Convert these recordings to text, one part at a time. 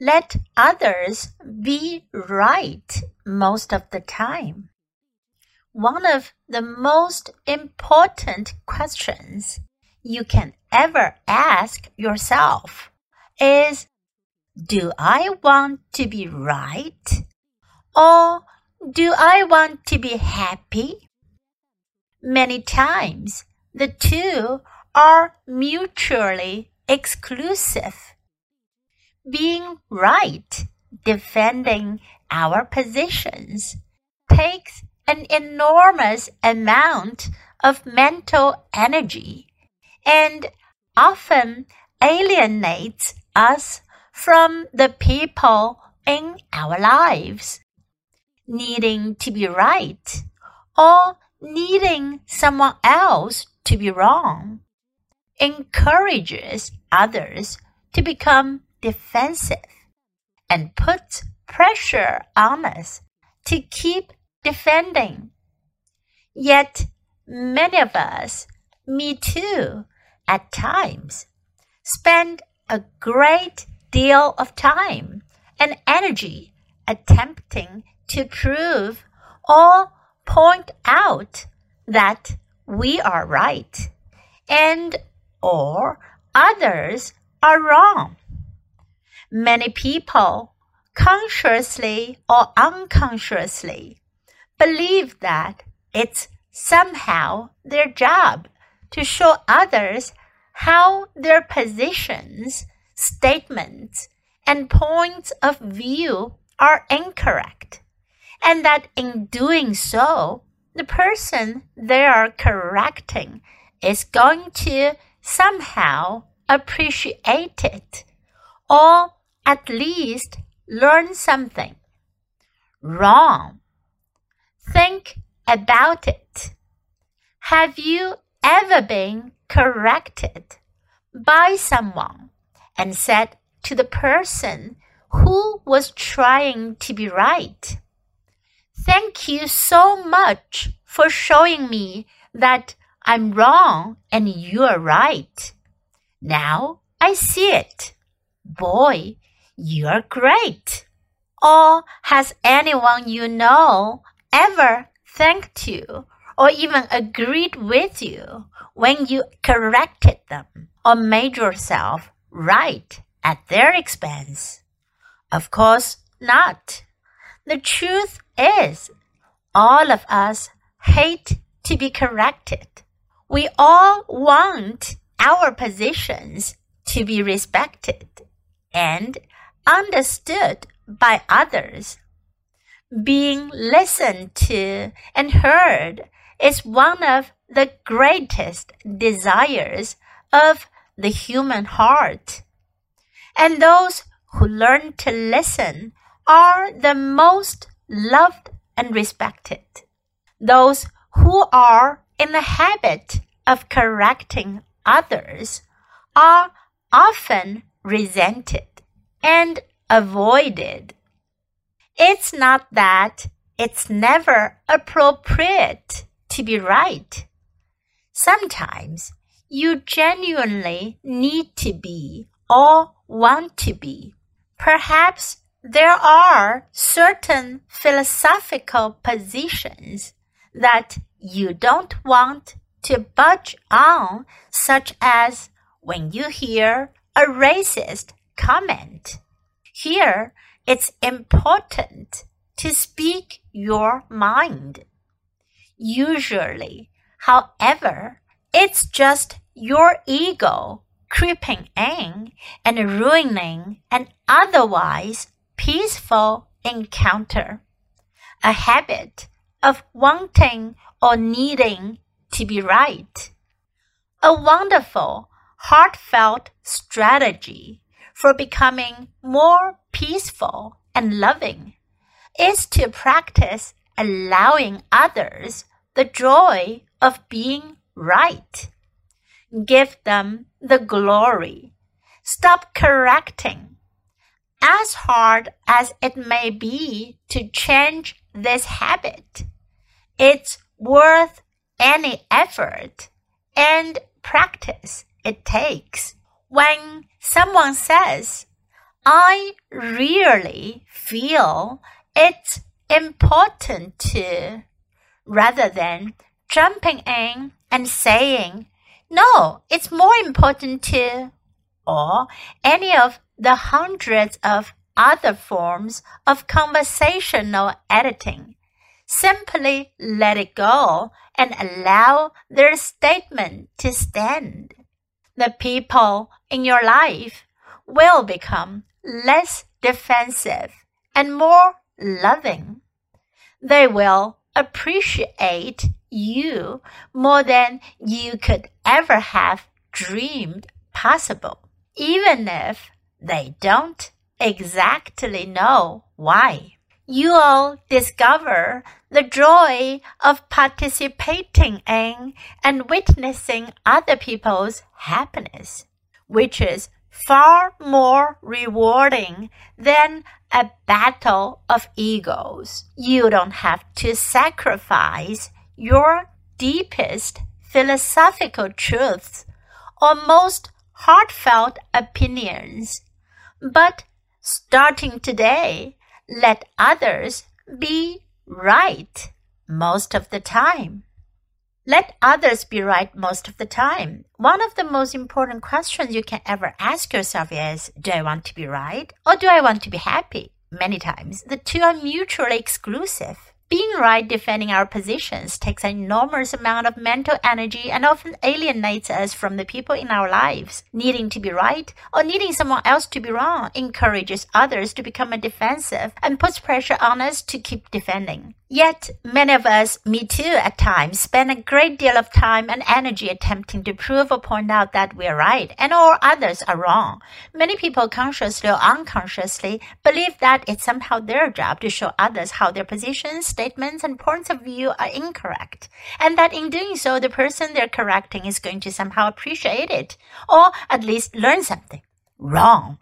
let others be right most of the time. One of the most important questions you can ever ask yourself is Do I want to be right? Or do I want to be happy? Many times the two are mutually exclusive. Being right, defending our positions, takes an enormous amount of mental energy and often alienates us from the people in our lives. Needing to be right or needing someone else to be wrong encourages others to become defensive and puts pressure on us to keep defending. Yet many of us, me too, at times, spend a great deal of time and energy attempting to prove or point out that we are right and or others are wrong. Many people, consciously or unconsciously, believe that it's somehow their job to show others how their positions, statements, and points of view are incorrect, and that in doing so, the person they are correcting is going to somehow appreciate it, or at least learn something. Wrong. Think about it. Have you ever been corrected by someone and said to the person who was trying to be right, Thank you so much for showing me that I'm wrong and you're right. Now I see it. Boy, you're great. Or has anyone you know ever thanked you or even agreed with you when you corrected them or made yourself right at their expense? Of course not. The truth is, all of us hate to be corrected. We all want our positions to be respected and understood by others. Being listened to and heard is one of the greatest desires of the human heart. And those who learn to listen are the most loved and respected. Those who are in the habit of correcting others are often resented and avoided. It's not that it's never appropriate to be right. Sometimes you genuinely need to be or want to be. Perhaps there are certain philosophical positions that you don't want to budge on, such as when you hear a racist comment. Here, it's important to speak your mind. Usually, however, it's just your ego creeping in and ruining an otherwise peaceful encounter. A habit of wanting or needing to be right. A wonderful, heartfelt strategy for becoming more peaceful and loving is to practice allowing others the joy of being right. Give them the glory. Stop correcting. As hard as it may be to change this habit, it's worth any effort and practice it takes. When someone says, I really feel it's important to, rather than jumping in and saying, no, it's more important to, or any of the hundreds of other forms of conversational editing. Simply let it go and allow their statement to stand. The people in your life will become less defensive and more loving. They will appreciate you more than you could ever have dreamed possible, even if they don't exactly know why. You'll discover the joy of participating in and witnessing other people's happiness, which is far more rewarding than a battle of egos. You don't have to sacrifice your deepest philosophical truths or most heartfelt opinions. But starting today, let others be right most of the time. Let others be right most of the time. One of the most important questions you can ever ask yourself is Do I want to be right or do I want to be happy? Many times, the two are mutually exclusive. Being right defending our positions takes an enormous amount of mental energy and often alienates us from the people in our lives. Needing to be right or needing someone else to be wrong encourages others to become defensive and puts pressure on us to keep defending. Yet, many of us, me too, at times, spend a great deal of time and energy attempting to prove or point out that we're right and all others are wrong. Many people consciously or unconsciously believe that it's somehow their job to show others how their positions, statements, and points of view are incorrect, and that in doing so, the person they're correcting is going to somehow appreciate it, or at least learn something. Wrong.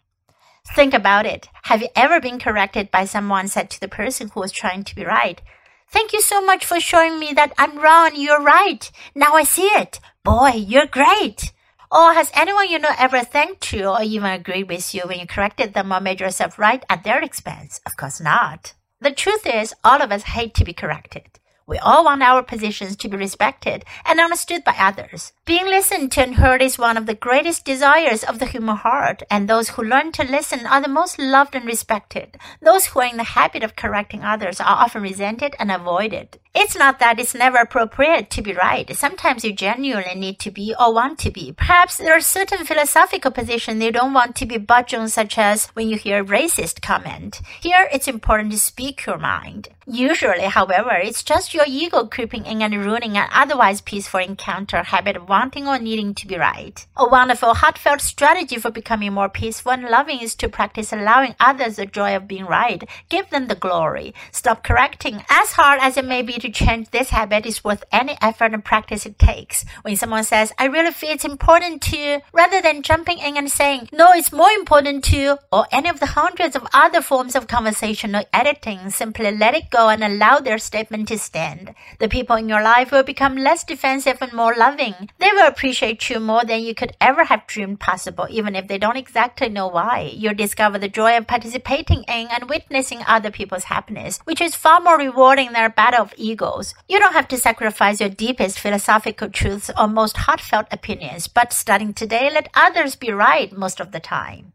Think about it. Have you ever been corrected by someone said to the person who was trying to be right? Thank you so much for showing me that I'm wrong you're right. Now I see it. Boy, you're great. Or has anyone you know ever thanked you or even agreed with you when you corrected them or made yourself right at their expense? Of course not. The truth is, all of us hate to be corrected. We all want our positions to be respected and understood by others. Being listened to and heard is one of the greatest desires of the human heart, and those who learn to listen are the most loved and respected. Those who are in the habit of correcting others are often resented and avoided. It's not that it's never appropriate to be right. Sometimes you genuinely need to be or want to be. Perhaps there are certain philosophical positions you don't want to be budged on, such as when you hear a racist comment. Here, it's important to speak your mind. Usually, however, it's just your ego creeping in and ruining an otherwise peaceful encounter habit of wanting or needing to be right. A wonderful, heartfelt strategy for becoming more peaceful and loving is to practice allowing others the joy of being right. Give them the glory. Stop correcting. As hard as it may be to change this habit is worth any effort and practice it takes. When someone says, I really feel it's important to, rather than jumping in and saying, no, it's more important to, or any of the hundreds of other forms of conversational editing, simply let it go and allow their statement to stand. The people in your life will become less defensive and more loving. They will appreciate you more than you could ever have dreamed possible, even if they don't exactly know why. You'll discover the joy of participating in and witnessing other people's happiness, which is far more rewarding than a battle of egos. You don't have to sacrifice your deepest philosophical truths or most heartfelt opinions, but starting today, let others be right most of the time.